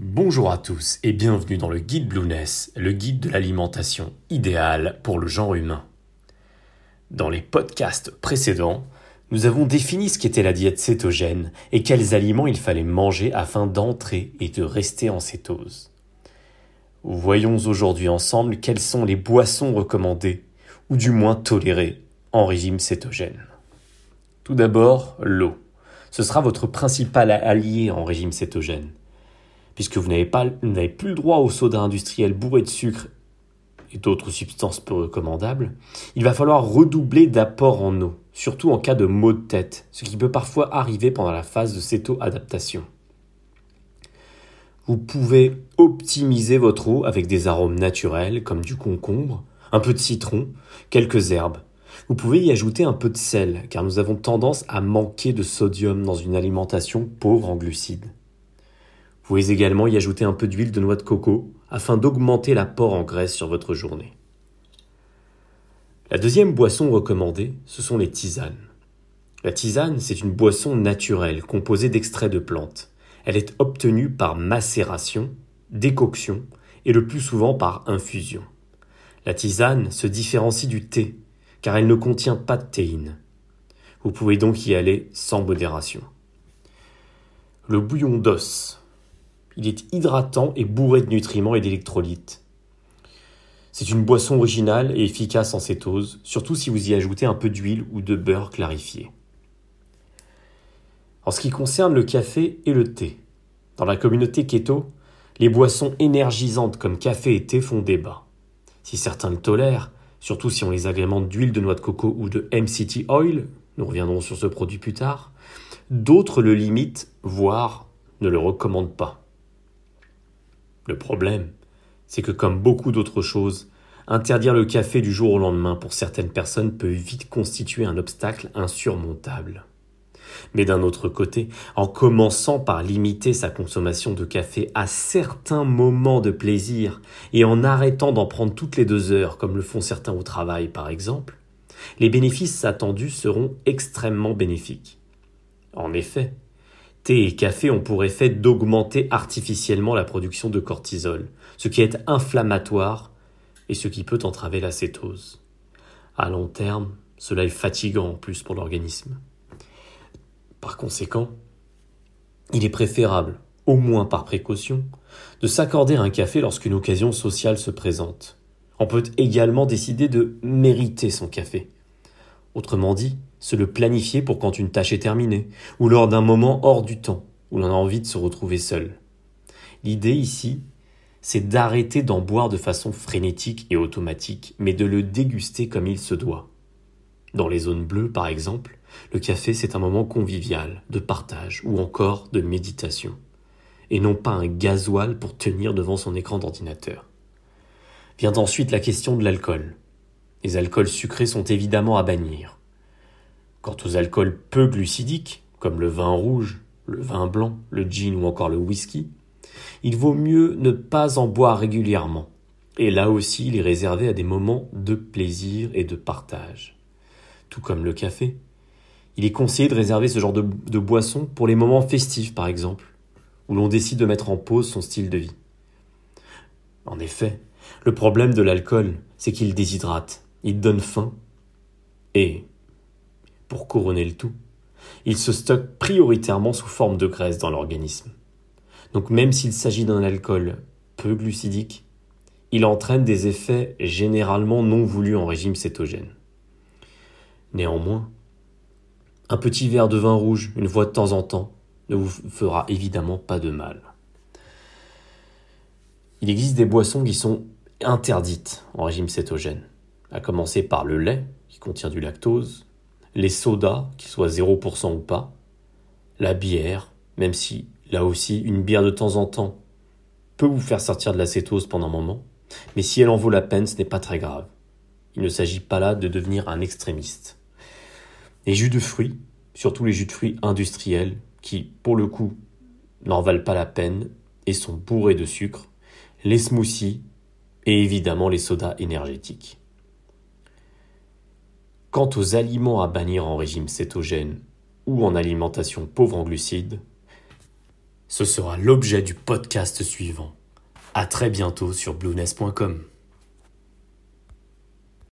Bonjour à tous et bienvenue dans le guide Blueness, le guide de l'alimentation idéale pour le genre humain. Dans les podcasts précédents, nous avons défini ce qu'était la diète cétogène et quels aliments il fallait manger afin d'entrer et de rester en cétose. Voyons aujourd'hui ensemble quelles sont les boissons recommandées, ou du moins tolérées, en régime cétogène. Tout d'abord, l'eau. Ce sera votre principal allié en régime cétogène puisque vous n'avez, pas, n'avez plus le droit au soda industriel bourré de sucre et d'autres substances peu recommandables, il va falloir redoubler d'apport en eau, surtout en cas de maux de tête, ce qui peut parfois arriver pendant la phase de céto-adaptation. Vous pouvez optimiser votre eau avec des arômes naturels comme du concombre, un peu de citron, quelques herbes. Vous pouvez y ajouter un peu de sel, car nous avons tendance à manquer de sodium dans une alimentation pauvre en glucides. Vous pouvez également y ajouter un peu d'huile de noix de coco afin d'augmenter l'apport en graisse sur votre journée. La deuxième boisson recommandée, ce sont les tisanes. La tisane, c'est une boisson naturelle composée d'extraits de plantes. Elle est obtenue par macération, décoction et le plus souvent par infusion. La tisane se différencie du thé car elle ne contient pas de théine. Vous pouvez donc y aller sans modération. Le bouillon d'os, il est hydratant et bourré de nutriments et d'électrolytes. C'est une boisson originale et efficace en cétose, surtout si vous y ajoutez un peu d'huile ou de beurre clarifié. En ce qui concerne le café et le thé, dans la communauté keto, les boissons énergisantes comme café et thé font débat. Si certains le tolèrent, surtout si on les agrémente d'huile de noix de coco ou de MCT oil, nous reviendrons sur ce produit plus tard, d'autres le limitent, voire ne le recommandent pas. Le problème, c'est que comme beaucoup d'autres choses, interdire le café du jour au lendemain pour certaines personnes peut vite constituer un obstacle insurmontable. Mais d'un autre côté, en commençant par limiter sa consommation de café à certains moments de plaisir et en arrêtant d'en prendre toutes les deux heures comme le font certains au travail par exemple, les bénéfices attendus seront extrêmement bénéfiques. En effet, thé et café ont pour effet d'augmenter artificiellement la production de cortisol, ce qui est inflammatoire et ce qui peut entraver la cétose. À long terme, cela est fatigant en plus pour l'organisme. Par conséquent, il est préférable, au moins par précaution, de s'accorder un café lorsqu'une occasion sociale se présente. On peut également décider de mériter son café. Autrement dit, se le planifier pour quand une tâche est terminée, ou lors d'un moment hors du temps, où l'on a envie de se retrouver seul. L'idée ici, c'est d'arrêter d'en boire de façon frénétique et automatique, mais de le déguster comme il se doit. Dans les zones bleues, par exemple, le café c'est un moment convivial, de partage ou encore de méditation, et non pas un gasoil pour tenir devant son écran d'ordinateur. Vient ensuite la question de l'alcool. Les alcools sucrés sont évidemment à bannir. Quant aux alcools peu glucidiques, comme le vin rouge, le vin blanc, le gin ou encore le whisky, il vaut mieux ne pas en boire régulièrement, et là aussi les réserver à des moments de plaisir et de partage. Tout comme le café. Il est conseillé de réserver ce genre de, de boisson pour les moments festifs, par exemple, où l'on décide de mettre en pause son style de vie. En effet, le problème de l'alcool, c'est qu'il déshydrate, il donne faim, et pour couronner le tout, il se stocke prioritairement sous forme de graisse dans l'organisme. Donc même s'il s'agit d'un alcool peu glucidique, il entraîne des effets généralement non voulus en régime cétogène. Néanmoins, un petit verre de vin rouge une fois de temps en temps ne vous fera évidemment pas de mal. Il existe des boissons qui sont interdites en régime cétogène, à commencer par le lait, qui contient du lactose, les sodas, qu'ils soient 0% ou pas, la bière, même si là aussi une bière de temps en temps peut vous faire sortir de la cétose pendant un moment, mais si elle en vaut la peine, ce n'est pas très grave. Il ne s'agit pas là de devenir un extrémiste. Les jus de fruits, surtout les jus de fruits industriels, qui, pour le coup, n'en valent pas la peine et sont bourrés de sucre, les smoothies et évidemment les sodas énergétiques. Quant aux aliments à bannir en régime cétogène ou en alimentation pauvre en glucides, Ce sera l'objet du podcast suivant. À très bientôt sur blueness.com.